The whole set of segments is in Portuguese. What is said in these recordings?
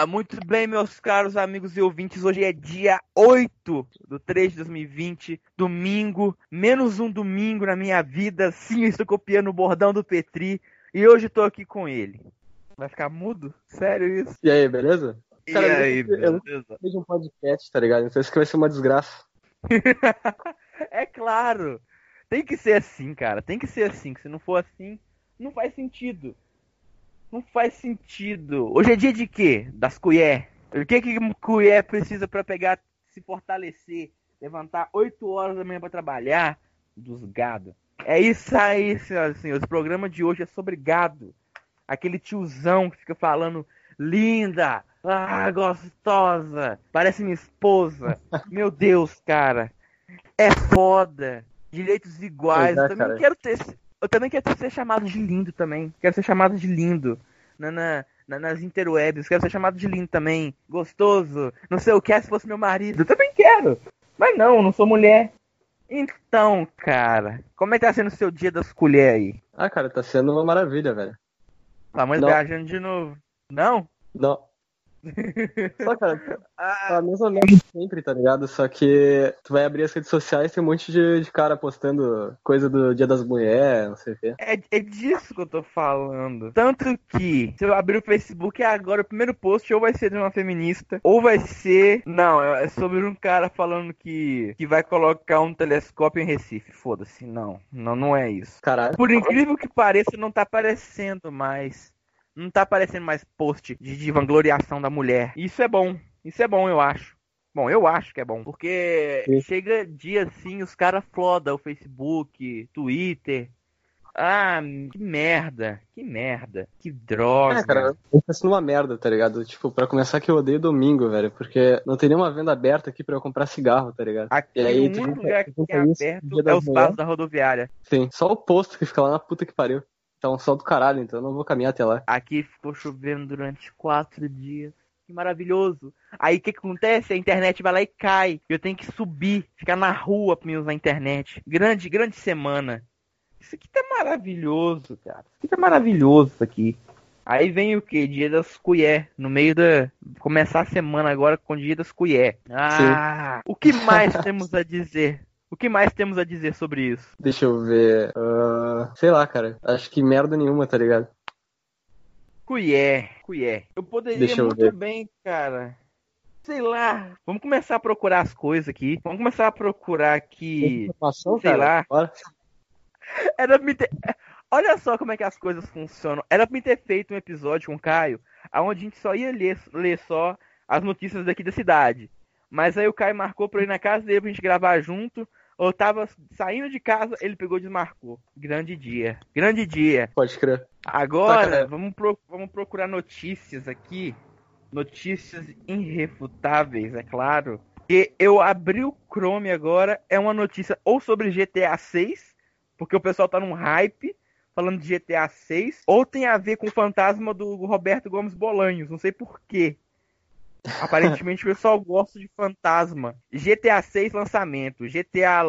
Ah, muito bem, meus caros amigos e ouvintes. Hoje é dia 8 do 3 de 2020, domingo, menos um domingo na minha vida. Sim, eu estou copiando o bordão do Petri e hoje estou aqui com ele. Vai ficar mudo? Sério isso? E aí, beleza? E Cara, eu aí, eu beleza? fiz um podcast, tá ligado? Então isso que vai ser uma desgraça. é claro. Tem que ser assim, cara. Tem que ser assim. que Se não for assim, não faz sentido. Não faz sentido. Hoje é dia de quê? Das colher. O que que colher precisa pra pegar, se fortalecer, levantar 8 horas da manhã pra trabalhar? Dos gado. É isso aí, senhoras e senhores. O programa de hoje é sobre gado. Aquele tiozão que fica falando linda, ah, gostosa, parece minha esposa. Meu Deus, cara. É foda. Direitos iguais. É, eu também cara. quero ter. Eu também quero ser chamado de lindo também. Quero ser chamado de lindo. Na, na- na- nas interwebs. Quero ser chamado de lindo também. Gostoso. Não sei o que é se fosse meu marido. Eu também quero. Mas não, não sou mulher. Então, cara, como é que tá sendo o seu dia das colheres aí? Ah, cara, tá sendo uma maravilha, velho. Mãe Não. viajando de novo. Não? Não. Só, cara, Ah, mais ou menos sempre, tá ligado? Só que tu vai abrir as redes sociais tem um monte de, de cara postando coisa do Dia das Mulheres, não sei o quê. É, é disso que eu tô falando. Tanto que, se eu abrir o Facebook agora, o primeiro post ou vai ser de uma feminista, ou vai ser. Não, é sobre um cara falando que, que vai colocar um telescópio em Recife. Foda-se, não. Não, não é isso. Caralho. Por incrível que pareça, não tá aparecendo mais. Não tá aparecendo mais post de, de vangloriação da mulher. Isso é bom. Isso é bom, eu acho. Bom, eu acho que é bom. Porque Sim. chega dia assim, os caras flodam o Facebook, Twitter. Ah, que merda. Que merda. Que droga. É, cara, eu tô sendo uma merda, tá ligado? Tipo, pra começar que eu odeio domingo, velho, porque não tem nenhuma venda aberta aqui pra eu comprar cigarro, tá ligado? Aqui E aí, o tu único lugar que isso, aberto é os passos da rodoviária. Sim, só o posto que fica lá na puta que pariu. Tá um sol do caralho, então eu não vou caminhar até lá. Aqui ficou chovendo durante quatro dias. Que maravilhoso. Aí o que, que acontece? A internet vai lá e cai. Eu tenho que subir, ficar na rua pra me usar a internet. Grande, grande semana. Isso aqui tá maravilhoso, cara. Isso aqui tá maravilhoso isso aqui. Aí vem o que? Dia das colher. No meio da. Começar a semana agora com o dia das colher. Ah! O que mais temos a dizer? O que mais temos a dizer sobre isso? Deixa eu ver. ah, sei lá, cara. Acho que merda nenhuma, tá ligado? Colher, colher. Eu poderia Deixa eu muito ver. bem, cara. Sei lá. Vamos começar a procurar as coisas aqui. Vamos começar a procurar aqui. Informação, sei cara? lá. Bora. Era pra me ter... Olha só como é que as coisas funcionam. Era pra me ter feito um episódio com o Caio, onde a gente só ia ler, ler só as notícias daqui da cidade. Mas aí o Caio marcou pra ir na casa dele pra gente gravar junto. Eu tava saindo de casa, ele pegou e desmarcou. Grande dia. Grande dia. Pode crer. Agora, vamos, pro- vamos procurar notícias aqui. Notícias irrefutáveis, é claro. E eu abri o Chrome agora, é uma notícia ou sobre GTA 6, porque o pessoal tá num hype falando de GTA 6, ou tem a ver com o fantasma do Roberto Gomes Bolanhos, não sei porquê. Aparentemente o pessoal gosta de fantasma. GTA 6 lançamento, GTA,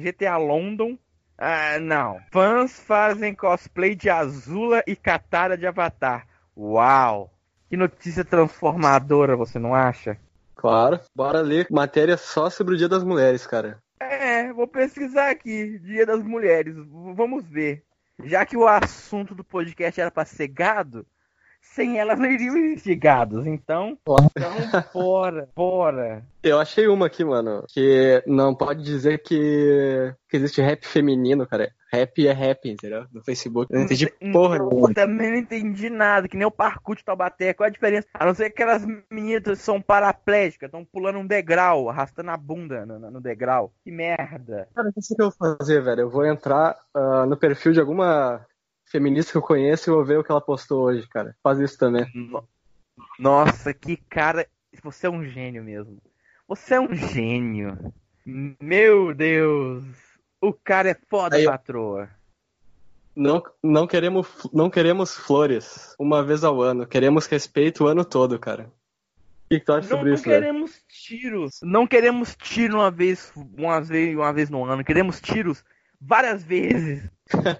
GTA London ah, não. Fãs fazem cosplay de Azula e Katara de Avatar. Uau! Que notícia transformadora, você não acha? Claro. Bora ler matéria só sobre o Dia das Mulheres, cara. É, vou pesquisar aqui. Dia das Mulheres. Vamos ver. Já que o assunto do podcast era pra ser gado, sem elas não iriam existir gados. Então, então bora, bora. Eu achei uma aqui, mano, que não pode dizer que, que existe rap feminino, cara. Rap é rap, entendeu? No Facebook. Eu não entendi porra Então, nenhuma. Também não entendi nada, que nem o parkour de Taubaté. Qual a diferença? A não ser que aquelas meninas são paraplégicas, estão pulando um degrau, arrastando a bunda no, no degrau. Que merda. Cara, o que eu vou fazer, velho? Eu vou entrar ah, no perfil de alguma feminista que eu conheço e vou ver o que ela postou hoje, cara. Faz isso também. No- Nossa, que cara. Você é um gênio mesmo. Você é um gênio. Meu Deus. O cara é foda, Aí patroa. Não, não, queremos, não queremos flores uma vez ao ano. Queremos respeito o ano todo, cara. O que, que tu acha Não, sobre não isso, velho? queremos tiros. Não queremos tiro uma vez, uma vez, uma vez no ano. Queremos tiros várias vezes.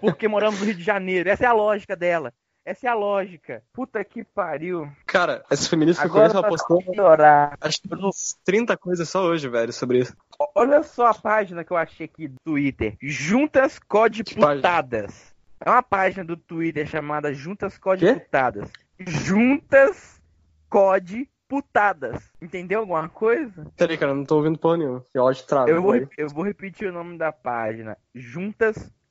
Porque moramos no Rio de Janeiro. Essa é a lógica dela. Essa é a lógica. Puta que pariu. Cara, esse feminista que eu conheço, ela pra postou piorar. acho que uns 30 coisas só hoje, velho, sobre isso. Olha só a página que eu achei aqui do Twitter. Juntas Codiputadas. É uma página do Twitter chamada Juntas Codiputadas. Juntas Codiputadas. Entendeu alguma coisa? Peraí, cara, eu não tô ouvindo porra nenhuma. Que ódio trava. Eu vou, eu vou repetir o nome da página. Juntas Codiputadas.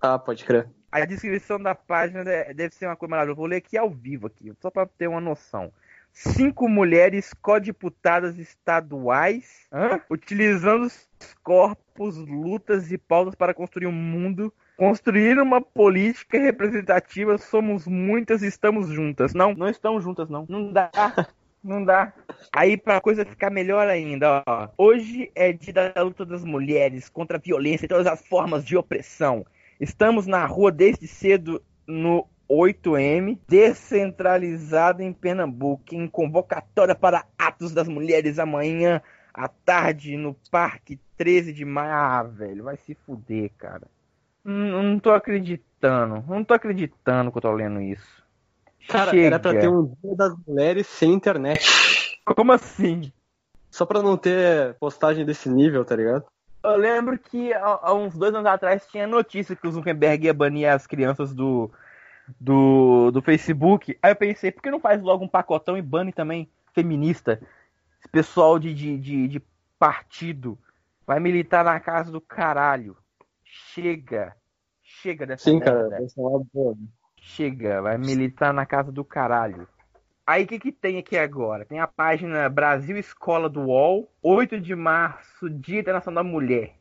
Ah, pode crer. A descrição da página de- deve ser uma coisa maravilhosa. Eu vou ler aqui ao vivo, aqui, só para ter uma noção. Cinco mulheres codiputadas estaduais hã? utilizando os corpos, lutas e pautas para construir um mundo, construir uma política representativa. Somos muitas e estamos juntas. Não, não estamos juntas, não. Não dá. Não dá. Aí, pra coisa ficar melhor ainda, ó. Hoje é dia da luta das mulheres contra a violência e todas as formas de opressão. Estamos na rua desde cedo no 8M, descentralizado em Pernambuco, em convocatória para atos das mulheres amanhã à tarde no Parque 13 de maio. Ah, velho, vai se fuder, cara. Não, não tô acreditando. Não tô acreditando que eu tô lendo isso. Cara, Chega. era pra ter um dia das mulheres sem internet. Como assim? Só pra não ter postagem desse nível, tá ligado? Eu lembro que há, uns dois anos atrás tinha notícia que o Zuckerberg ia banir as crianças do, do, do Facebook. Aí eu pensei, por que não faz logo um pacotão e bane também feminista? Esse pessoal de, de, de, de partido vai militar na casa do caralho. Chega. Chega dessa Sim, merda. cara. Chega, vai militar na casa do caralho. Aí o que, que tem aqui agora? Tem a página Brasil Escola do UOL, 8 de março, Dia Internacional da Mulher.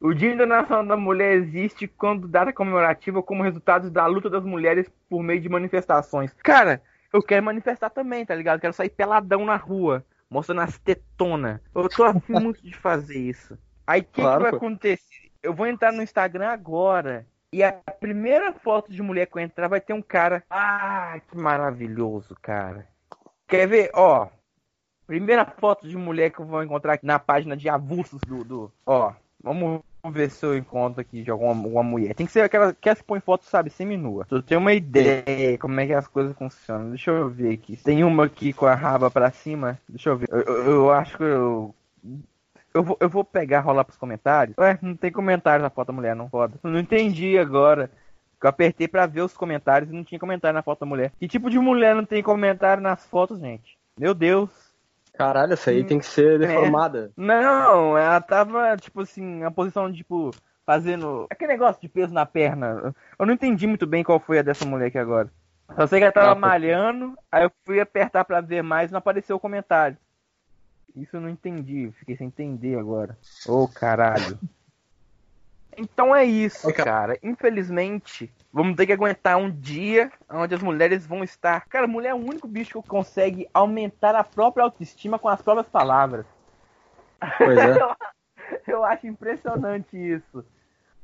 O Dia Internacional da Mulher existe quando data comemorativa como resultado da luta das mulheres por meio de manifestações. Cara, eu quero manifestar também, tá ligado? Quero sair peladão na rua, mostrando as tetonas. Eu tô afim muito de fazer isso. Aí o que, Claro, que vai pô. acontecer? Eu vou entrar no Instagram agora. E a primeira foto de mulher que eu entrar vai ter um cara. Ah, que maravilhoso, cara. Quer ver? Ó. Primeira foto de mulher que eu vou encontrar aqui na página de avulsos do. do ó, vamos ver se eu encontro aqui de alguma uma mulher. Tem que ser aquela que se põe foto, sabe, semi-nua. Tu tem uma ideia como é que as coisas funcionam. Deixa eu ver aqui. Tem uma aqui com a raba pra cima. Deixa eu ver. Eu, eu- eu acho que eu. Eu vou, eu vou pegar, rolar pros comentários. Ué, não tem comentário na foto da mulher, não foda. Eu não entendi agora. Eu apertei pra ver os comentários e não tinha comentário na foto da mulher. Que tipo de mulher não tem comentário nas fotos, gente? Meu Deus. Caralho, essa aí Hum, tem que ser deformada. Não, ela tava, tipo assim, na posição de, tipo, fazendo. Aquele negócio de peso na perna. Eu não entendi muito bem qual foi a dessa mulher aqui agora. Só sei que ela tava Ah, malhando, aí eu fui apertar pra ver mais e não apareceu o comentário. Isso eu não entendi, fiquei sem entender agora. Ô caralho. Então é isso, cara. Infelizmente, vamos ter que aguentar um dia onde as mulheres vão estar. Cara, mulher é o único bicho que consegue aumentar a própria autoestima com as próprias palavras. Pois é. eu, eu acho impressionante isso.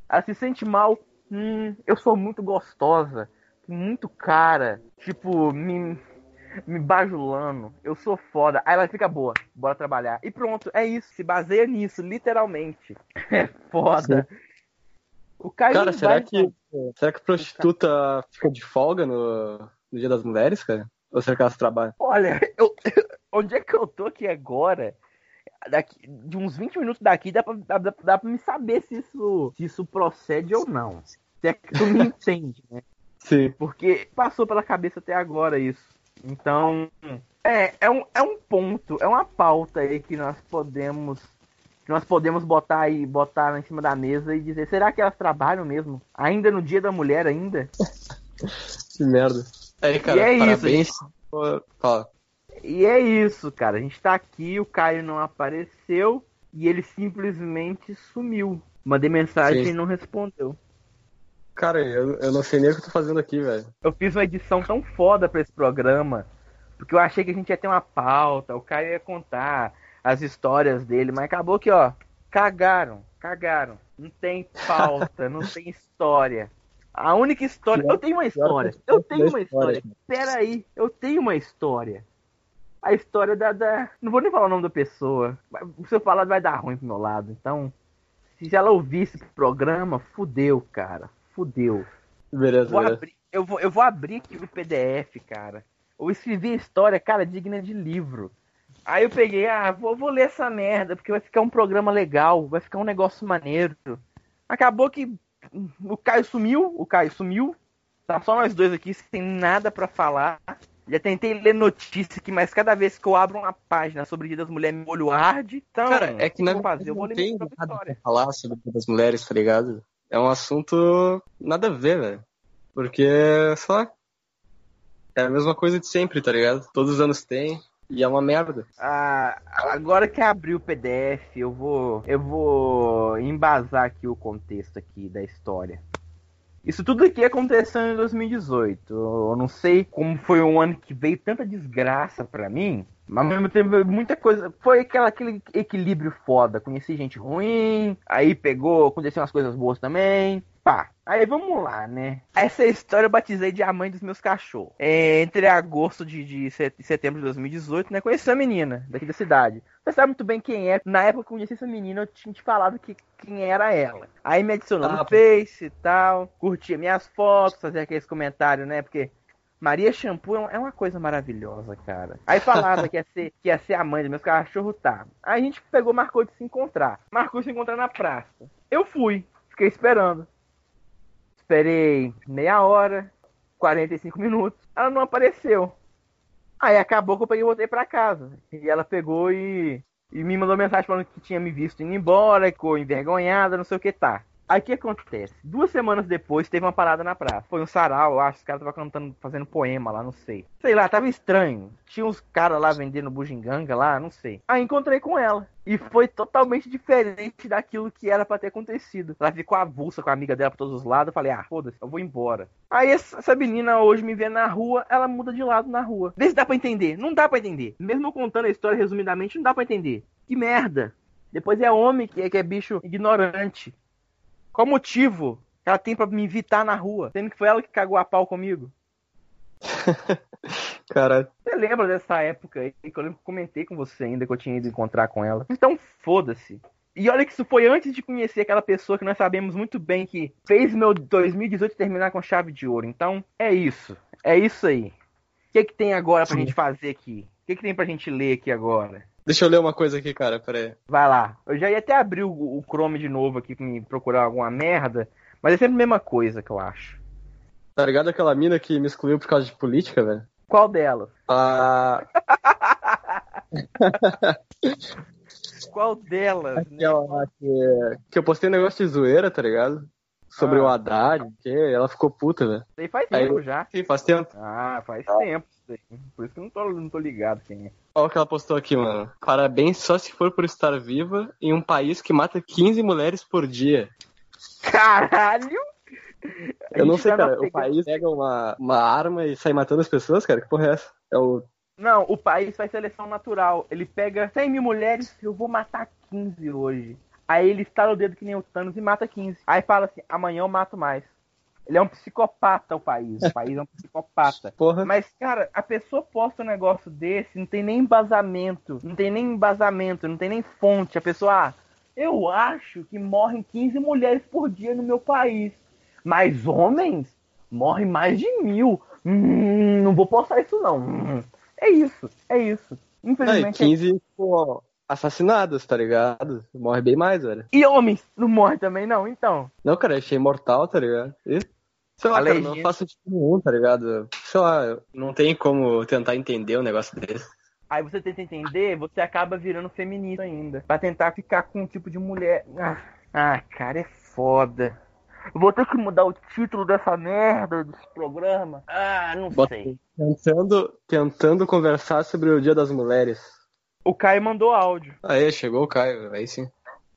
Ela se sente mal. Hum, eu sou muito gostosa, muito cara, tipo, me, me bajulando. Eu sou foda. Aí ela fica boa, bora trabalhar. E pronto, é isso. Se baseia nisso, literalmente. É foda. O Caio Cara, será vai- que, será que prostituta fica de folga no, no Dia das Mulheres, cara? Ou será que elas trabalham? Olha, eu- onde é que eu tô aqui agora? Daqui, de uns 20 minutos daqui dá pra, dá- dá pra me saber se isso, se isso procede ou não. Se é que tu me entende, né? Sim. Porque passou pela cabeça até agora isso. Então, é, é, um, é um ponto, é uma pauta aí que nós podemos que nós podemos botar aí, botar em cima da mesa e dizer, será que elas trabalham mesmo? Ainda no dia da mulher ainda? Que merda. Aí, cara, E é isso, parabéns. Pô, Fala. E é isso, cara. A gente tá aqui, o Caio não apareceu e ele simplesmente sumiu. Mandei mensagem Sim. e não respondeu. Cara, eu, eu não sei nem o que eu tô fazendo aqui, velho. Eu fiz uma edição tão foda pra esse programa, porque eu achei que a gente ia ter uma pauta, o Caio ia contar as histórias dele, mas acabou que, ó, cagaram, cagaram. Não tem pauta, não tem história. A única história. Eu tenho uma história. Eu tenho uma história. Pera aí, eu tenho uma história. A história da, da. Não vou nem falar o nome da pessoa. Se eu falar, vai dar ruim pro meu lado. Então, se ela ouvisse o programa, fudeu, cara. Fudeu. Beleza, Vou beleza. abrir, eu vou, eu vou abrir aqui o PDF, cara. Eu escrevi a história, cara, digna de livro. Aí eu peguei, ah, vou, vou ler essa merda, porque vai ficar um programa legal, vai ficar um negócio maneiro. Acabou que o Caio sumiu, o Caio sumiu. Tá só nós dois aqui, sem nada para falar. Já tentei ler notícia aqui, mas cada vez que eu abro uma página sobre o Dia das Mulheres, meu olho arde. Então, Cara, é que na vou fazer, eu vou não ler tem nada pra falar sobre Dia das mulheres, tá ligado? É um assunto nada a ver, velho. Porque, sei lá, é a mesma coisa de sempre, tá ligado? Todos os anos tem, e é uma merda. Ah, agora que abri o PDF, eu vou eu vou embasar aqui o contexto aqui da história. Isso tudo aqui aconteceu em 2018. Eu não sei como foi um ano que veio tanta desgraça pra mim, mas ao mesmo tempo muita coisa. Foi aquela, aquele equilíbrio foda. Conheci gente ruim, aí pegou, aconteceu umas coisas boas também. Pá, aí vamos lá, né? Essa história eu batizei de A Mãe dos Meus Cachorros. É, entre agosto de, de set- setembro de 2018, né? Conheci a menina daqui da cidade. Você sabe muito bem quem é. Na época que eu conheci essa menina, eu tinha te falado que, quem era ela. Aí me adicionou Ah, no pô. Face e tal. Curtia minhas fotos, fazia aqueles comentários, né? Porque Maria Shampoo é é uma coisa maravilhosa, cara. Aí falava que ia ser, que ia ser a mãe dos meus cachorros, tá. Aí a gente pegou, marcou de se encontrar. Marcou de se encontrar na praça. Eu fui, fiquei esperando. Esperei meia hora, 45 minutos. Ela não apareceu. Aí acabou que eu peguei e voltei pra casa. E ela pegou e, e me mandou mensagem falando que tinha me visto indo embora, ficou envergonhada, não sei o que tá. Aí o que acontece? Duas semanas depois teve uma parada na praça. Foi um sarau, eu acho. Os caras estavam cantando, fazendo poema lá, não sei. Sei lá, tava estranho. Tinha uns caras lá vendendo bugiganga lá, não sei. Aí encontrei com ela. E foi totalmente diferente daquilo que era pra ter acontecido. Ela ficou avulsa com a amiga dela pra todos os lados. Eu falei, ah, foda-se, eu vou embora. Aí essa menina hoje me vê na rua, ela muda de lado na rua. Vê se dá pra entender. Não dá pra entender. Mesmo contando a história resumidamente, não dá pra entender. Que merda. Depois é homem que é, que é bicho ignorante. Qual motivo ela tem pra me evitar na rua? Sendo que foi ela que cagou a pau comigo. Caralho. Você lembra dessa época aí que eu lembro que comentei com você ainda que eu tinha ido encontrar com ela? Então foda-se. E olha que isso foi antes de conhecer aquela pessoa que nós sabemos muito bem que fez meu 2018 terminar com chave de ouro. Então é isso. É isso aí. O que, que tem agora pra Sim. gente fazer aqui? O que, que tem pra gente ler aqui agora? Deixa eu ler uma coisa aqui, cara, peraí. Vai lá. Eu já ia até abrir o, o Chrome de novo aqui pra me procurar alguma merda. Mas é sempre a mesma coisa que eu acho. Tá ligado aquela mina que me excluiu por causa de política, velho? Qual delas? Ah, Qual delas? né? aquela que, que eu postei um negócio de zoeira, tá ligado? Sobre Ah. o Haddad, que ela ficou puta, velho. Aí faz Aí- tempo já. Sim, faz tempo. Ah, faz tempo isso aí. Por isso que eu não tô, não tô ligado quem é. Olha o que ela postou aqui, mano. Parabéns só se for por estar viva em um país que mata 15 mulheres por dia. Caralho! Eu não sei, cara. O país pega uma, uma arma e sai matando as pessoas, cara? Que porra é essa? É o. Não, o país faz seleção natural. Ele pega 100 mil mulheres, eu vou matar 15 hoje. Aí ele estala o dedo que nem o Thanos e mata 15. Aí fala assim, amanhã eu mato mais. Ele é um psicopata, o país. O país é um psicopata. Porra. Mas, cara, a pessoa posta um negócio desse, não tem nem embasamento, não tem nem embasamento, não tem nem fonte. A pessoa, ah, eu acho que morrem 15 mulheres por dia no meu país. Mas homens morrem mais de mil. Hum, não vou postar isso, não. Hum, é isso, é isso. Infelizmente. é- 15 pô, assassinados, tá ligado? Morre bem mais, velho. E homens não morrem também, não? Então. Não, cara, achei imortal, tá ligado? E, sei lá, A cara, legenda- não faço sentido nenhum, tá ligado? Sei lá, não tem como tentar entender um negócio desse. Aí você tenta entender, você acaba virando feminista ainda. Pra tentar ficar com um tipo de mulher. Ah, ah, cara, é foda. Vou ter que mudar o título dessa merda desse programa. Ah, não Bota- sei. Tentando, tentando conversar sobre o Dia das Mulheres. O Caio mandou áudio. Aí, chegou o Caio, aí sim.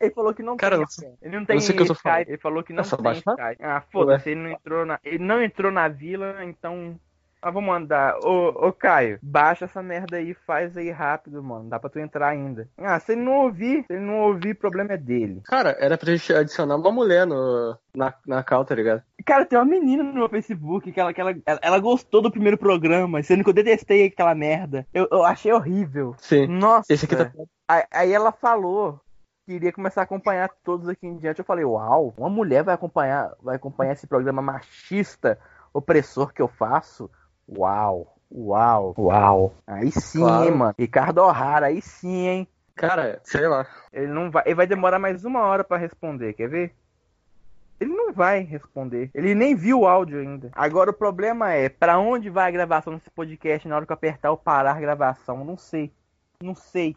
Ele falou que não Cara, tem. eu não ele não tem sei o que eu tô Skype. falando. Ele falou que não É só tem baixar? Skype. Ah, foda-se, ele não entrou na. Ele não entrou na vila, então. Ah, vou mandar. Ô, ô, Caio, baixa essa merda aí, faz aí rápido, mano. Dá pra tu entrar ainda. Ah, se ele não ouvir, se ele não ouvir, o problema é dele. Cara, era pra gente adicionar uma mulher no, na, na cal, tá ligado? Cara, tem uma menina no meu Facebook que ela, que ela, ela, ela gostou do primeiro programa, sendo que eu detestei aquela merda. Eu, eu achei horrível. Sim. Nossa. Esse aqui tá. Aí, aí ela falou que iria começar a acompanhar todos aqui em diante. Eu falei, uau, uma mulher vai acompanhar, vai acompanhar esse programa machista opressor que eu faço, uau, uau, uau. Aí sim, Claro. hein, mano. Ricardo O'Hara, aí sim, hein. Cara, sei lá. Ele não vai, ele vai demorar mais uma hora pra responder, quer ver? Ele não vai responder. Ele nem viu o áudio ainda. Agora o problema é, pra onde vai a gravação desse podcast na hora que eu apertar o parar a gravação? Não sei. Não sei.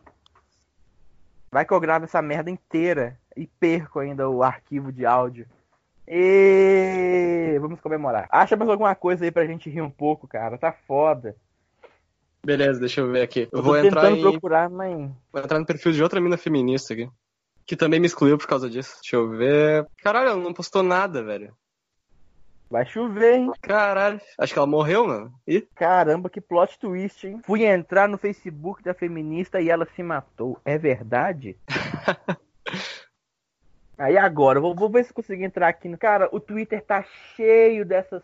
Vai que eu gravo essa merda inteira e perco ainda o arquivo de áudio. E vamos comemorar. Acha mais alguma coisa aí pra gente rir um pouco, cara. Tá foda. Beleza, deixa eu ver aqui. Eu Eu vou entrar, em, procurar, mas vou entrar no perfil de outra mina feminista aqui. Que também me excluiu por causa disso. Deixa eu ver. Caralho, ela não postou nada, velho. Vai chover, hein? Caralho. Acho que ela morreu, mano. Ih, Caramba, que plot twist, hein? Fui entrar no Facebook da feminista e ela se matou. É verdade? Aí agora, vou, vou ver se consigo entrar aqui no. Cara, o Twitter tá cheio dessas.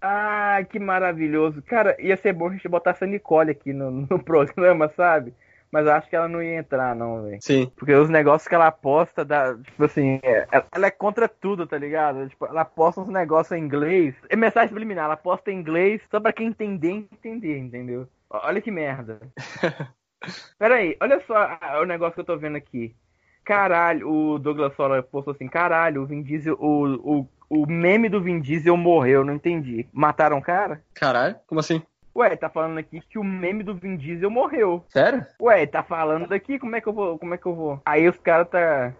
Ai, que maravilhoso. Cara, ia ser bom a gente botar essa Nicole aqui no, no programa, sabe? Mas eu acho que ela não ia entrar, não, velho. sim. Porque os negócios que ela posta, dá, tipo assim, é- ela é contra tudo, tá ligado? Tipo, ela posta uns negócios em inglês. É mensagem subliminar, ela posta em inglês só pra quem entender, entender, entendeu? Olha que merda. Pera aí, olha só o negócio que eu tô vendo aqui. Caralho, o Douglas Sola postou assim, caralho, o Vin Diesel, o, o, o meme do Vin Diesel morreu, não entendi. Mataram o cara? Caralho, como assim? Ué, tá falando aqui que o meme do Vin Diesel morreu. Sério? Ué, tá falando daqui, como é que eu vou, como é que eu vou? Aí os caras tá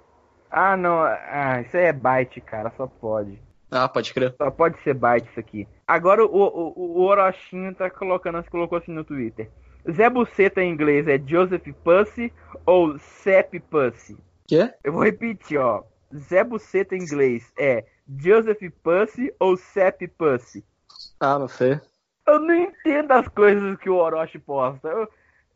Ah, não, ah, isso aí é byte, cara, só pode. Ah, pode crer. Só pode ser byte isso aqui. Agora o, o, o Orochinho tá colocando, colocou assim no Twitter. Zé Buceta em inglês é Joseph Pussy ou Sepp Pussy? Quê? Eu vou repetir, ó. Zé Buceta em inglês é Joseph Pussy ou Sepp Pussy? Ah, não sei. Eu não entendo as coisas que o Orochi posta. Eu-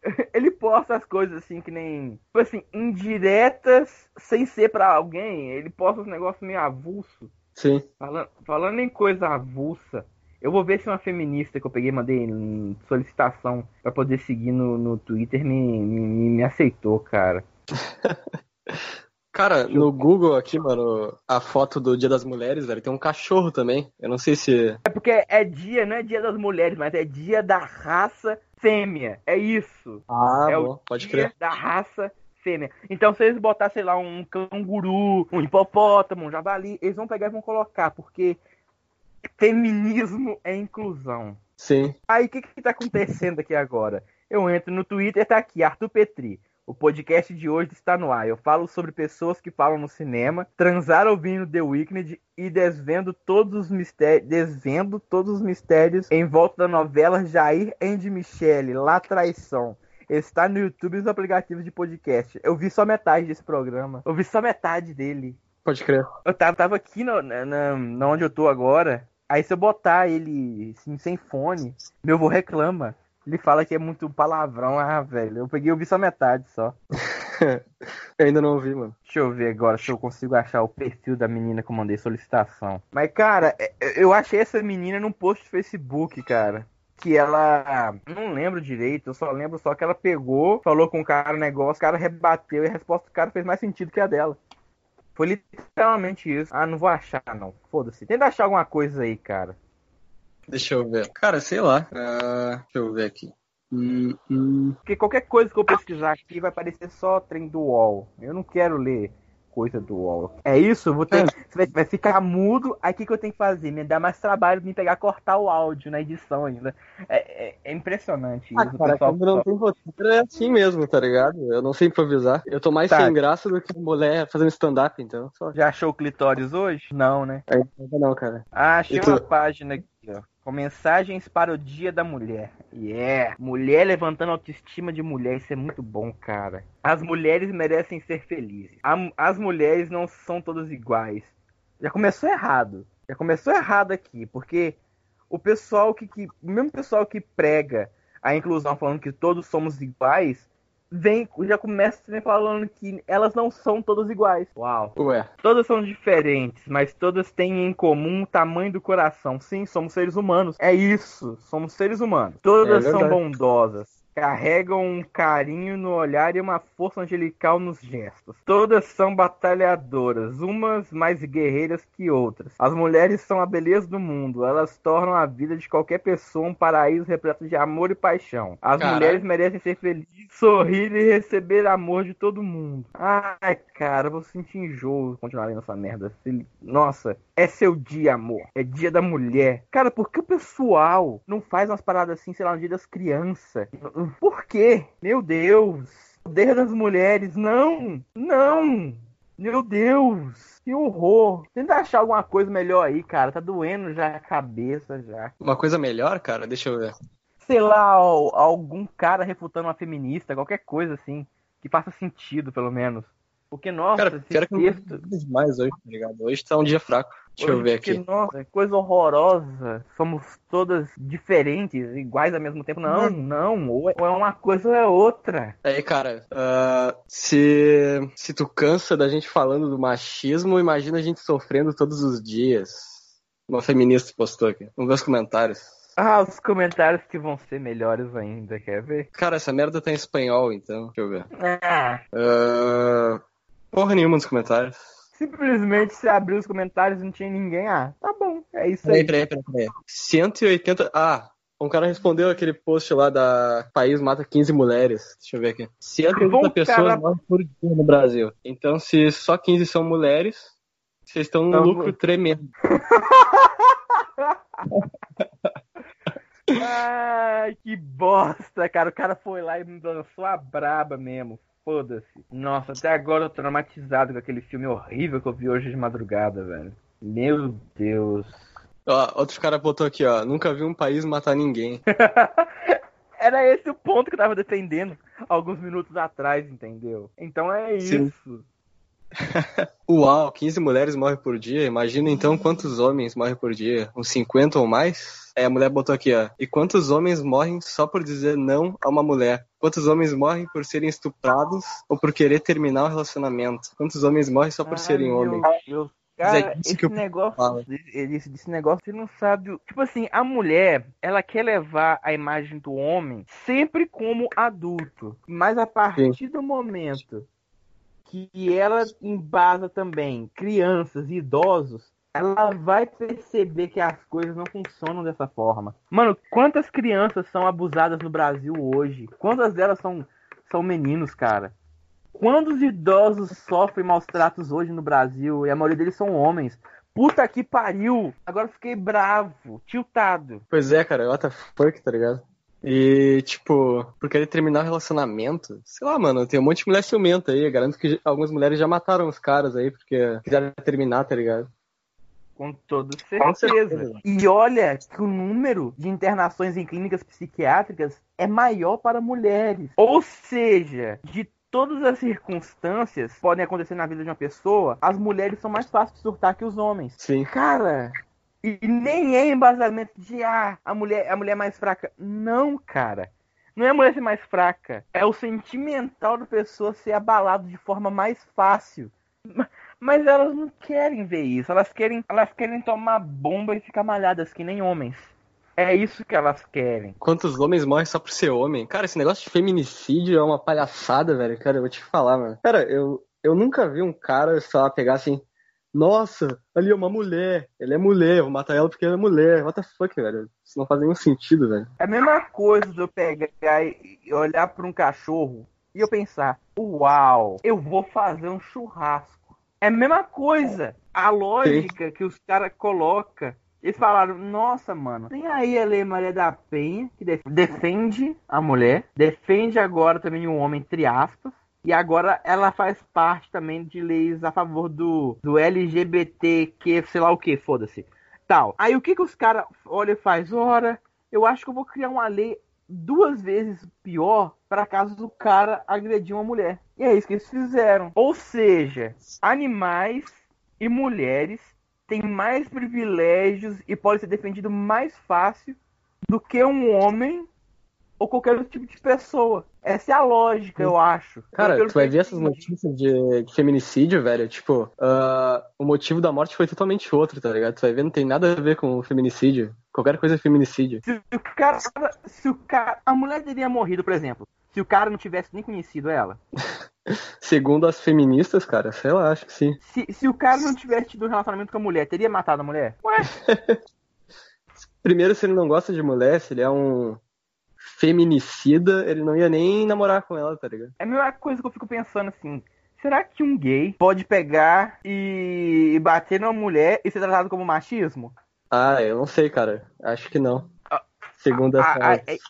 ele posta as coisas assim que nem. Tipo assim, indiretas sem ser pra alguém. Ele posta os negócios meio avulso. Sim. Falando, falando em coisa avulsa, eu vou ver se uma feminista que eu peguei, mandei solicitação pra poder seguir no, no Twitter me, me, me aceitou, cara. Cara, no Google aqui, mano, a foto do Dia das Mulheres, velho, tem um cachorro também. Eu não sei se. É porque é dia, não é dia das mulheres, mas é dia da raça fêmea. É isso. Ah, é bom, o pode dia crer. da raça fêmea. Então, se eles botar, sei lá, um canguru, um hipopótamo, um javali, eles vão pegar e vão colocar, porque feminismo é inclusão. Sim. Aí, o que que tá acontecendo aqui agora? Eu entro no Twitter, tá aqui, Arthur Petri. O podcast de hoje está no ar. Eu falo sobre pessoas que falam no cinema, transar ouvindo The Weeknd e desvendo todos os mistérios, desvendo todos os mistérios em volta da novela Jair and Michelle, La Traição. Está no YouTube e nos aplicativos de podcast. Eu vi só metade desse programa. Eu vi só metade dele. Pode crer. Eu tava, tava aqui no, na, na- onde eu tô agora. Aí se eu botar ele assim, sem fone, meu avô reclama. Ele fala que é muito palavrão. Ah, velho, eu peguei eu vi só metade só. Eu ainda não ouvi, mano. Deixa eu ver agora se eu consigo achar o perfil da menina que eu mandei solicitação. Mas, cara, é- é- eu achei essa menina num post do Facebook, cara. Que ela. Não lembro direito, eu só lembro só que ela pegou, falou com o cara o negócio, o cara rebateu e a resposta do cara fez mais sentido que a dela. Foi literalmente isso. Ah, não vou achar, não. Foda-se. Tenta achar alguma coisa aí, cara. Deixa eu ver. Cara, sei lá. Ah, deixa eu ver aqui. Hum, hum. Porque qualquer coisa que eu pesquisar aqui vai aparecer só trem do UOL. Eu não quero ler coisa do UOL. É isso? Vou ter. Você vai, vai ficar mudo. Aí o que, que eu tenho que fazer? Me dá mais trabalho me pegar cortar o áudio na edição ainda. É, é- é impressionante Ah, isso. cara, pessoal- quando não tem roteiro é assim mesmo, tá ligado? Eu não sei improvisar. Eu tô mais Tá. sem graça do que mulher fazendo stand-up, então. Só... Já achou o clitóris hoje? Não, né? Ainda não, cara. Ah, achei uma página aqui, ó. Com mensagens para o Dia da Mulher. Yeah! Mulher levantando a autoestima de mulher. Isso é muito bom, cara. As mulheres merecem ser felizes. As mulheres não são todas iguais. Já começou errado. Já começou errado aqui, porque o pessoal que, que o mesmo pessoal que prega a inclusão falando que todos somos iguais, vem já começa também falando que elas não são todas iguais. Uau. Ué. Todas são diferentes, mas todas têm em comum o tamanho do coração. Sim, somos seres humanos. É isso, somos seres humanos. Todas É são bondosas. Carregam um carinho no olhar e uma força angelical nos gestos. Todas são batalhadoras, umas mais guerreiras que outras. As mulheres são a beleza do mundo, elas tornam a vida de qualquer pessoa um paraíso repleto de amor e paixão. As Caralho. mulheres merecem ser felizes, sorrir e receber amor de todo mundo. Ai, cara, vou sentir enjoo continuar lendo essa merda. Nossa, é seu dia, amor. É dia da mulher. Cara, por que o pessoal não faz umas paradas assim, sei lá, no dia das crianças? Por quê? Meu Deus. Poder das mulheres. Não! Não! Meu Deus! Que horror! Tenta achar alguma coisa melhor aí, cara. Tá doendo já a cabeça já. Uma coisa melhor, cara, deixa eu ver. Sei lá, al- algum cara refutando uma feminista, qualquer coisa assim. Que faça sentido, pelo menos. Porque, nossa, Cara, esse pior que eu texto... demais hoje, tá ligado? Hoje tá um dia fraco. Deixa eu Hoje, ver porque, aqui. Nossa, é coisa horrorosa. Somos todas diferentes, iguais ao mesmo tempo. Não, não. Ou é ou é uma coisa ou é outra. Aí, cara, ah, se, se tu cansa da gente falando do machismo, imagina a gente sofrendo todos os dias. Uma feminista postou aqui. Vamos ver os comentários. Ah, os comentários que vão ser melhores ainda, quer ver? Cara, essa merda tá em espanhol, então. Deixa eu ver. Ah, Ah, porra nenhuma nos comentários. simplesmente se abrir os comentários e não tinha ninguém. Ah, tá bom, é isso aí. peraí, peraí, peraí. 180. Ah, um cara respondeu aquele post lá da País Mata 15 Mulheres. Deixa eu ver aqui. 180 Bom, pessoas cara- morrem por dia no Brasil. Então, se só 15 são mulheres, vocês estão num lucro tremendo. Ai, que bosta, cara. O cara foi lá e me lançou a braba mesmo. Foda-se. Nossa, até agora eu tô traumatizado com aquele filme horrível que eu vi hoje de madrugada, velho. Meu Deus. Ó, outro cara botou aqui, ó. Nunca vi um país matar ninguém. Era esse o ponto que eu tava defendendo alguns minutos atrás, entendeu? Então é Sim. isso. Uau, 15 mulheres morrem por dia. Imagina então quantos homens morrem por dia. Uns 50 ou mais? É, a mulher botou aqui, ó. E quantos homens morrem só por dizer não a uma mulher? Quantos homens morrem por serem estuprados ou por querer terminar o relacionamento? Quantos homens morrem só por serem homens? É Cara, esse que eu negócio, ele disse esse negócio, você não sabe. Tipo assim, a mulher, ela quer levar a imagem do homem sempre como adulto. Mas a partir do momento que ela embasa também crianças e idosos, ela vai perceber que as coisas não funcionam dessa forma. Mano, quantas crianças são abusadas no Brasil hoje? Quantas delas são, são meninos, cara? Quantos idosos sofrem maus tratos hoje no Brasil? E a maioria deles são homens. Puta que pariu! Agora fiquei bravo, tiltado. Pois é, cara, what the fuck, tá ligado? E, tipo, por querer terminar o relacionamento, sei lá, mano, tem um monte de mulher ciumenta aí. Eu garanto que algumas mulheres já mataram os caras aí porque quiseram terminar, tá ligado? Com toda Com certeza. certeza. E olha que o número de internações em clínicas psiquiátricas é maior para mulheres. Ou seja, de todas as circunstâncias que podem acontecer na vida de uma pessoa, as mulheres são mais fáceis de surtar que os homens. Sim. Cara, e nem é embasamento de ah, a mulher, a mulher mais fraca. Não, cara. Não é a mulher ser mais fraca. É o sentimental da pessoa ser abalado de forma mais fácil. Ma- Mas elas não querem ver isso. Elas querem, elas querem tomar bomba e ficar malhadas que nem homens. É isso que elas querem. Quantos homens morrem só por ser homem? Cara, esse negócio de feminicídio é uma palhaçada, velho. Cara, eu vou te falar, mano. Cara, eu, eu nunca vi um cara, lá, pegar assim. Nossa, ali é uma mulher. Ela é mulher, eu vou matar ela porque ela é mulher. What the fuck, velho? Isso não faz nenhum sentido, velho. É a mesma coisa de eu pegar e olhar para um cachorro e eu pensar, uau, eu vou fazer um churrasco. É a mesma coisa. A lógica que os caras colocam. Eles falaram, nossa, mano, tem aí a Lei Maria da Penha, que def- defende a mulher, defende agora também o homem, entre aspas, e agora ela faz parte também de leis a favor do, do LGBTQ, sei lá o que, foda-se. Tal. Aí o que que os caras olham e faz? Ora, eu acho que eu vou criar uma lei duas vezes pior para caso o cara agredir uma mulher. E é isso que eles fizeram. Ou seja, animais e mulheres têm mais privilégios e podem ser defendidos mais fácil do que um homem ou qualquer outro tipo de pessoa. Essa é a lógica, eu acho. Cara, tu vai ver essas notícias de, de feminicídio, velho. Tipo, ah, o motivo da morte foi totalmente outro, tá ligado? Tu vai ver, não tem nada a ver com o feminicídio. Qualquer coisa é feminicídio. Se o cara. Se o cara. A mulher teria morrido, por exemplo. Se o cara não tivesse nem conhecido ela. Segundo as feministas, cara, sei lá, acho que sim. Se, se o cara não tivesse tido um relacionamento com a mulher, teria matado a mulher? Ué, Primeiro, se ele não gosta de mulher, se ele é um feminicida, ele não ia nem namorar com ela, tá ligado? é a mesma coisa que eu fico pensando assim. Será que um gay pode pegar e bater numa mulher e ser tratado como machismo? Ah, eu não sei, cara. Acho que não. Ah, Segundo a- a- essas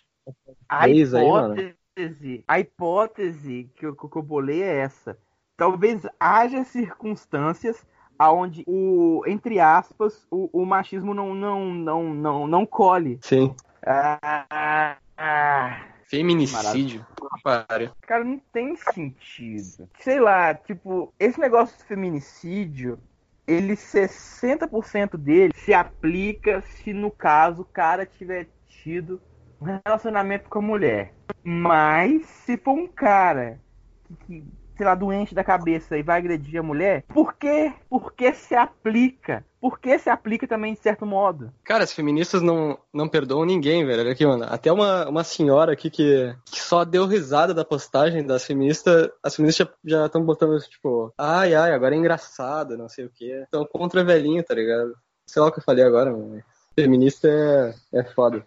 A leis aí, mano. hipótese, a hipótese que eu, que eu bolei é essa. Talvez haja circunstâncias aonde o, entre aspas, o, o machismo não, não, não, não, não colhe. Sim. Ah, ah, Feminicídio. Pare. cara, não tem sentido. Sei lá, tipo, esse negócio de feminicídio, ele 60% dele se aplica se no caso o cara tiver tido um relacionamento com a mulher. Mas se for um cara que, que, sei lá, doente da cabeça e vai agredir a mulher, por quê? Por que se aplica? Por que se aplica também de certo modo? Cara, as feministas não, não perdoam ninguém, velho. Olha aqui, mano. Até uma, uma senhora aqui que, que só deu risada da postagem das feministas. As feministas já estão botando, tipo, ai, ai, agora é engraçado, não sei o quê. Estão contra velhinho, tá ligado? Sei lá o que eu falei agora, mano. Feminista é, é foda.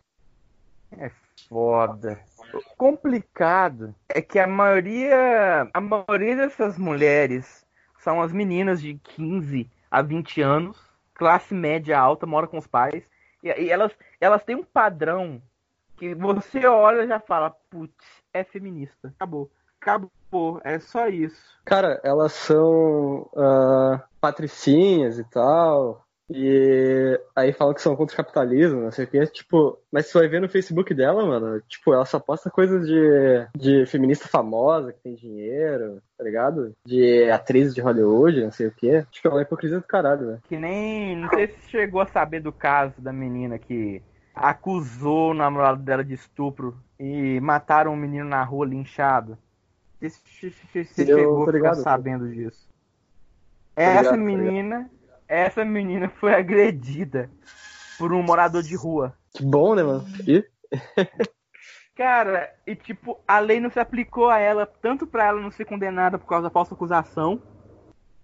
É foda. Complicado é que a maioria, a maioria dessas mulheres são as meninas de 15 a 20 anos, classe média alta, mora com os pais, e, e elas, elas têm um padrão que você olha e já fala, putz, é feminista. Acabou. Acabou. É só isso. Cara, elas são ah, patricinhas e tal. E aí falam que são contra o capitalismo, não sei o que. Tipo, mas você vai ver no Facebook dela, mano, tipo, ela só posta coisas de, de feminista famosa, que tem dinheiro, tá ligado? De atriz de Hollywood, não sei o que. Tipo, é uma hipocrisia do caralho, velho. Que nem. Não sei se chegou a saber do caso da menina que acusou o namorado dela de estupro e mataram um menino na rua linchado. Você chegou a ficar sabendo disso. Essa menina. Essa menina foi agredida por um morador de rua. Que bom, né, mano? E? Cara, e tipo, a lei não se aplicou a ela, tanto pra ela não ser condenada por causa da falsa acusação,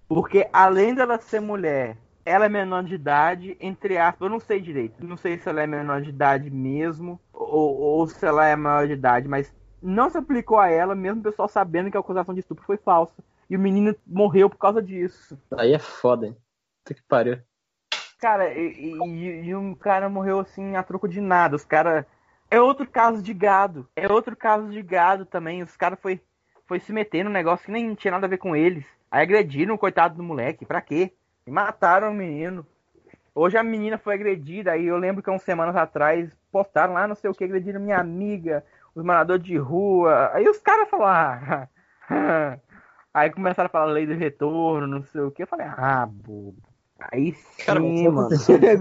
porque além dela ser mulher, ela é menor de idade, entre aspas, eu não sei direito, não sei se ela é menor de idade mesmo, ou, ou se ela é maior de idade, mas não se aplicou a ela, mesmo o pessoal sabendo que a acusação de estupro foi falsa. E o menino morreu por causa disso. Aí é foda, hein? Puta que pariu. Cara, e, e- e um cara morreu assim a troco de nada. Os caras. É outro caso de gado. É outro caso de gado também. Os caras foi, foi se meter num negócio que nem tinha nada a ver com eles. Aí agrediram o coitado do moleque. Pra quê? E mataram o menino. Hoje a menina foi agredida. Aí eu lembro que há umas semanas atrás postaram lá, não sei o que, agrediram minha amiga, os moradores de rua. Aí os caras falaram. "Ah, Aí começaram a falar lei do retorno, não sei o que. Eu falei, ah, bobo. Aí sim, Cara, mas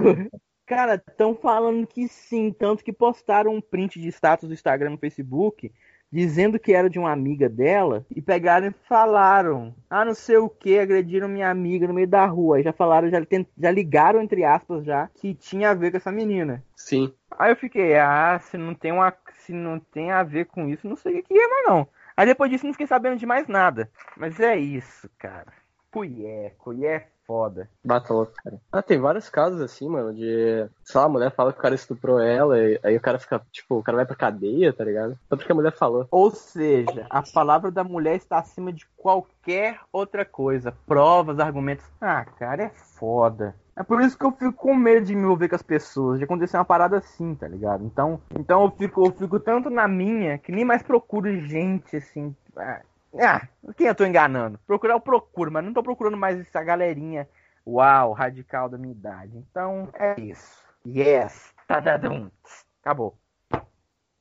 mano. Cara, estão falando que sim, tanto que postaram um print de status do Instagram no Facebook dizendo que era de uma amiga dela e pegaram e falaram, ah, não sei o que, agrediram minha amiga no meio da rua. Aí já falaram, já, já ligaram, entre aspas, já, que tinha a ver com essa menina. Sim. Aí eu fiquei, ah, se não tem uma, se não tem a ver com isso, não sei o que é mais não. Aí depois disso não fiquei sabendo de mais nada. Mas é isso, cara. Cuié, cuié é foda. Bata louco, cara. Ah, tem vários casos assim, mano, de. Sei lá, a mulher fala que o cara estuprou ela, e aí o cara fica, tipo, o cara vai pra cadeia, tá ligado? Só porque a mulher falou. Ou seja, a palavra da mulher está acima de qualquer outra coisa. Provas, argumentos. Ah, cara, é foda. É por isso que eu fico com medo de me envolver com as pessoas, de acontecer uma parada assim, tá ligado? Então, então eu fico, eu fico tanto na minha que nem mais procuro gente assim. Ah, ah, quem eu tô enganando? Procurar eu procuro, mas não tô procurando mais essa galerinha uau, radical da minha idade. Então, é isso. Yes. Tadadum. Acabou.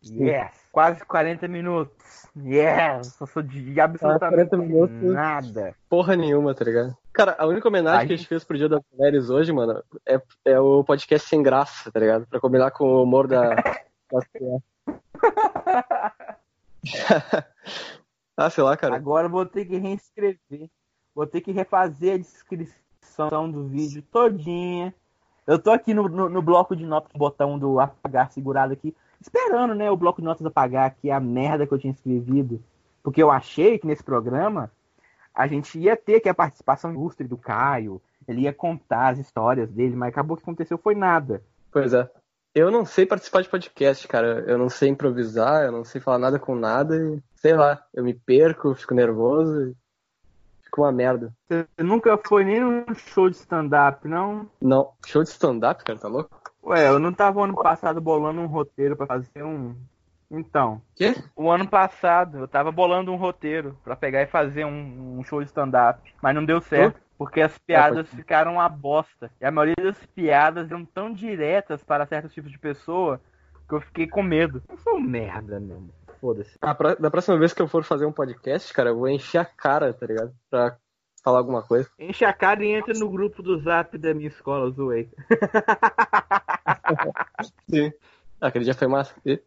Yes. Quase 40 minutos. Yes. Eu sou de absolutamente 40 minutos. nada. Porra nenhuma, tá ligado? Cara, a única homenagem Ai. que a gente fez pro Dia das Mulheres hoje, mano, é, é o podcast sem graça, tá ligado? Pra combinar com o humor da. da- ah, sei lá, cara. Agora eu vou ter que reescrever. Vou ter que refazer a descrição do vídeo todinha. Eu tô aqui no, no, no bloco de notas, botão do apagar segurado aqui, esperando, né, o bloco de notas apagar aqui a merda que eu tinha escrevido. Porque eu achei que nesse programa a gente ia ter que a participação ilustre do Caio, ele ia contar as histórias dele, mas acabou que aconteceu foi nada. Pois é. Eu não sei participar de podcast, cara. Eu não sei improvisar, eu não sei falar nada com nada e, sei lá, eu me perco, fico nervoso, fico uma merda. Você nunca foi nem num show de stand-up, não? Não. Show de stand-up, cara, tá louco? Ué, eu não tava ano passado bolando um roteiro para fazer um. Então. Quê? O ano passado eu tava bolando um roteiro para pegar e fazer um, um show de stand-up, mas não deu certo. Porque as piadas é, ficaram uma bosta. E a maioria das piadas eram tão diretas para certos tipos de pessoa que eu fiquei com medo. Eu sou um merda mesmo. Foda-se. Da próxima vez que eu for fazer um podcast, cara, eu vou encher a cara, tá ligado? Pra falar alguma coisa. Enche a cara e entra no grupo do zap da minha escola, zoei. Sim. Aquele dia foi massa. E?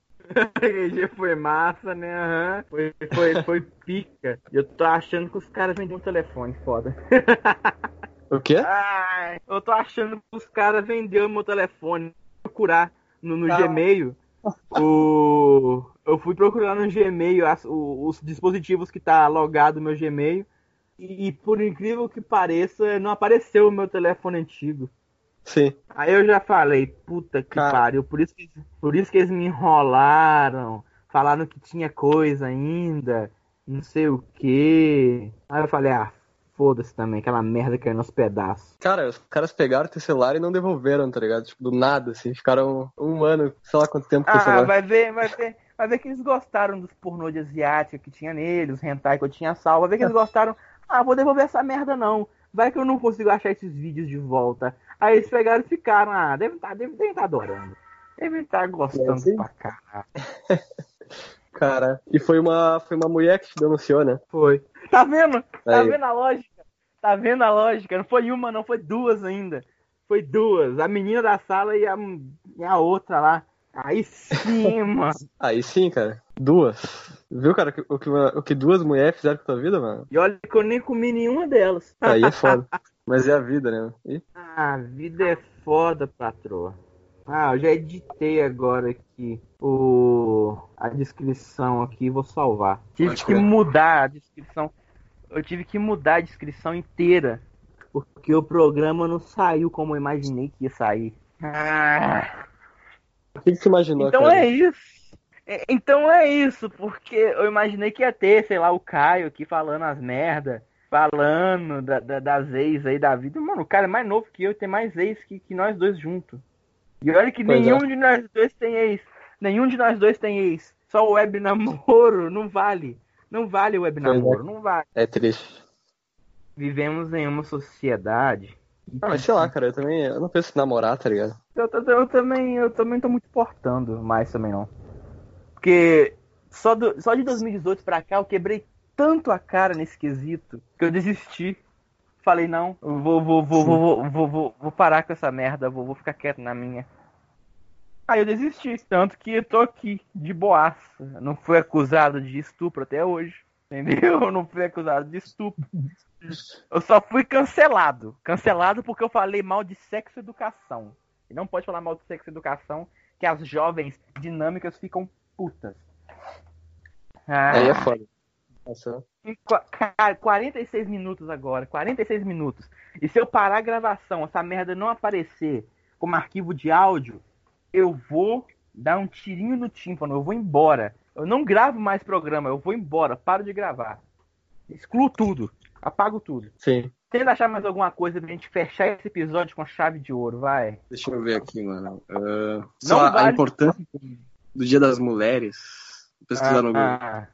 Aquele dia foi massa, né? Uhum. Foi, foi, foi pica. E eu tô achando que os caras vendem um telefone, foda. O quê? Ai, eu tô achando que os caras venderam meu telefone. Procurar no, no Gmail. O... Eu fui procurar no Gmail as, os, os dispositivos que tá logado no meu Gmail. E por incrível que pareça, não apareceu o meu telefone antigo. Sim. Aí eu já falei, puta que Cara. pariu, por isso que, por isso que eles me enrolaram, falaram que tinha coisa ainda, não sei o que. Aí eu falei, ah, foda-se também, aquela merda que é nos pedaços. Cara, os caras pegaram teu celular e não devolveram, tá ligado? Tipo, do nada, assim, ficaram um ano, sei lá quanto tempo com ah, o celular. vai ver, vai ver. Vai ver que eles gostaram dos pornô de asiática que tinha nele, os hentai que eu tinha salvo. Vai ver que eles gostaram. Ah, vou devolver essa merda não. Vai que eu não consigo achar esses vídeos de volta. Aí eles pegaram e ficaram, ah, devem estar tá, devem, devem tá adorando. Devem estar tá gostando é, pra caralho. Cara, e foi uma, foi uma mulher que te denunciou, né? Foi. Tá vendo? Tá Aí. vendo a lógica? Tá vendo a lógica? Não foi uma, não, foi duas ainda. Foi duas. A menina da sala e a, e a outra lá. Aí sim, mano. Aí sim, cara. Duas. Viu, cara, o que, o que duas mulheres fizeram com a tua vida, mano? E olha que eu nem comi nenhuma delas. Aí é foda. Mas é a vida, né? E? Ah, a vida é foda, patroa. Ah, eu já editei agora aqui o a descrição aqui, vou salvar. Tive Pode que mudar a descrição. Eu tive que mudar a descrição inteira. Porque o programa não saiu como eu imaginei que ia sair. Ah. O que, que você imaginou? Então cara? é isso. É, então é isso, porque eu imaginei que ia ter, sei lá, o Caio aqui falando as merdas falando da, da, das ex aí da vida. Mano, o cara é mais novo que eu, tem mais ex que, que nós dois juntos. E olha que pois nenhum é. de nós dois tem ex. Nenhum de nós dois tem ex. Só o web namoro não vale. Não vale o web é. namoro, é. não vale. É triste. Vivemos em uma sociedade. Ah, mas sei lá, cara, eu também eu não penso em namorar, tá ligado? Eu, eu, eu, também, eu também tô muito portando mais também não. Porque só, do, só de 2018 pra cá eu quebrei tanto a cara nesse quesito que eu desisti. Falei, não, vou, vou, vou, vou, vou, vou, vou, parar com essa merda, vou, vou ficar quieto na minha. Aí eu desisti, tanto que eu tô aqui, de boaça. Não fui acusado de estupro até hoje, entendeu? Eu não fui acusado de estupro. Eu só fui cancelado. Cancelado porque eu falei mal de sexo educação. E não pode falar mal de sexo educação, que as jovens dinâmicas ficam putas. Ah, Aí é foda. Nossa. Cara, 46 minutos agora, 46 minutos. E se eu parar a gravação, essa merda não aparecer como arquivo de áudio, eu vou dar um tirinho no tímpano, eu vou embora. Eu não gravo mais programa, eu vou embora, paro de gravar. Excluo tudo, apago tudo. Sim. Tenta achar mais alguma coisa pra gente fechar esse episódio com chave de ouro, vai. Deixa eu ver aqui, mano. Uh, só vale... a importância do Dia das Mulheres. Pesquisar ah, no Google. Ah.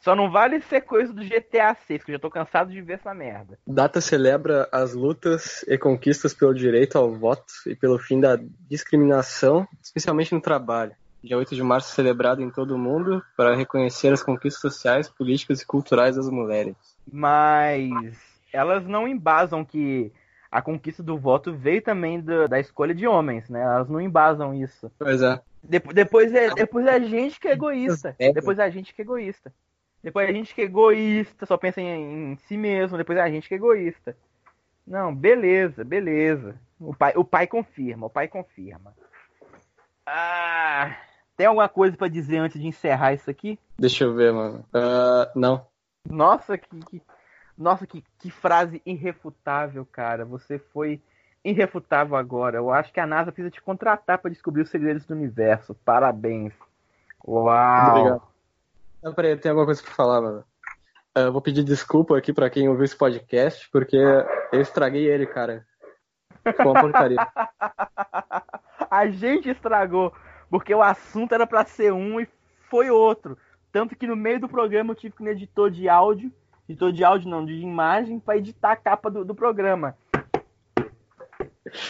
Só não vale ser coisa do GTA 6, que eu já tô cansado de ver essa merda. Data celebra as lutas e conquistas pelo direito ao voto e pelo fim da discriminação, especialmente no trabalho. Dia 8 de março é celebrado em todo o mundo para reconhecer as conquistas sociais, políticas e culturais das mulheres. Mas elas não embasam que a conquista do voto veio também do, da escolha de homens, né? Elas não embasam isso. Pois é. Depois, depois, é, depois é a gente que é egoísta. Depois é a gente que é egoísta. Depois a gente que é egoísta, só pensa em, em si mesmo. Depois é a gente que é egoísta. Não, beleza, beleza. O pai, o pai confirma, o pai confirma. Ah, tem alguma coisa para dizer antes de encerrar isso aqui? Deixa eu ver, mano. Uh, não. Nossa, que, que nossa, que, que frase irrefutável, cara. Você foi irrefutável agora. Eu acho que a NASA precisa te contratar para descobrir os segredos do universo. Parabéns. Uau. Obrigado. Não, peraí, tem alguma coisa pra falar, mano. Eu vou pedir desculpa aqui para quem ouviu esse podcast, porque eu estraguei ele, cara. Foi uma porcaria. a gente estragou, porque o assunto era para ser um e foi outro. Tanto que no meio do programa eu tive que um editor de áudio editor de áudio não, de imagem, para editar a capa do, do programa.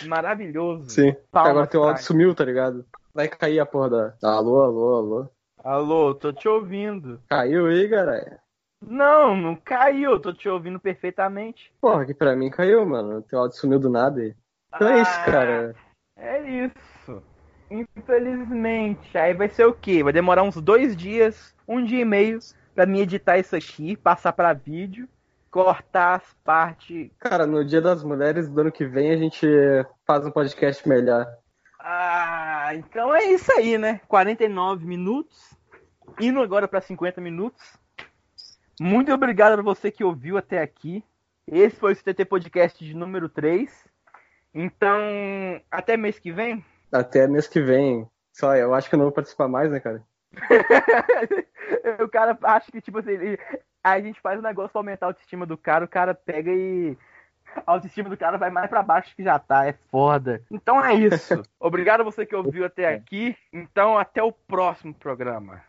Maravilhoso. Sim. Palmas, Agora teu áudio sumiu, tá ligado? Vai cair a porra da. Alô, alô, alô. Alô, tô te ouvindo. Caiu aí, galera? Não, não caiu, tô te ouvindo perfeitamente. Porra, que pra mim caiu, mano. Teu áudio sumiu do nada aí. Então ah, é isso, cara. É isso. Infelizmente. Aí vai ser o quê? Vai demorar uns dois dias, um dia e meio, para mim editar isso aqui, passar para vídeo, cortar as partes. Cara, no Dia das Mulheres do ano que vem a gente faz um podcast melhor. Ah, então é isso aí, né? 49 minutos, indo agora para 50 minutos. Muito obrigado a você que ouviu até aqui. Esse foi o CTT Podcast de número 3. Então, até mês que vem? Até mês que vem. Só, eu acho que eu não vou participar mais, né, cara? o cara acha que, tipo assim, ele... a gente faz um negócio pra aumentar a autoestima do cara, o cara pega e. A autoestima do cara vai mais para baixo que já tá, é foda. Então é isso. Obrigado a você que ouviu até aqui. Então até o próximo programa.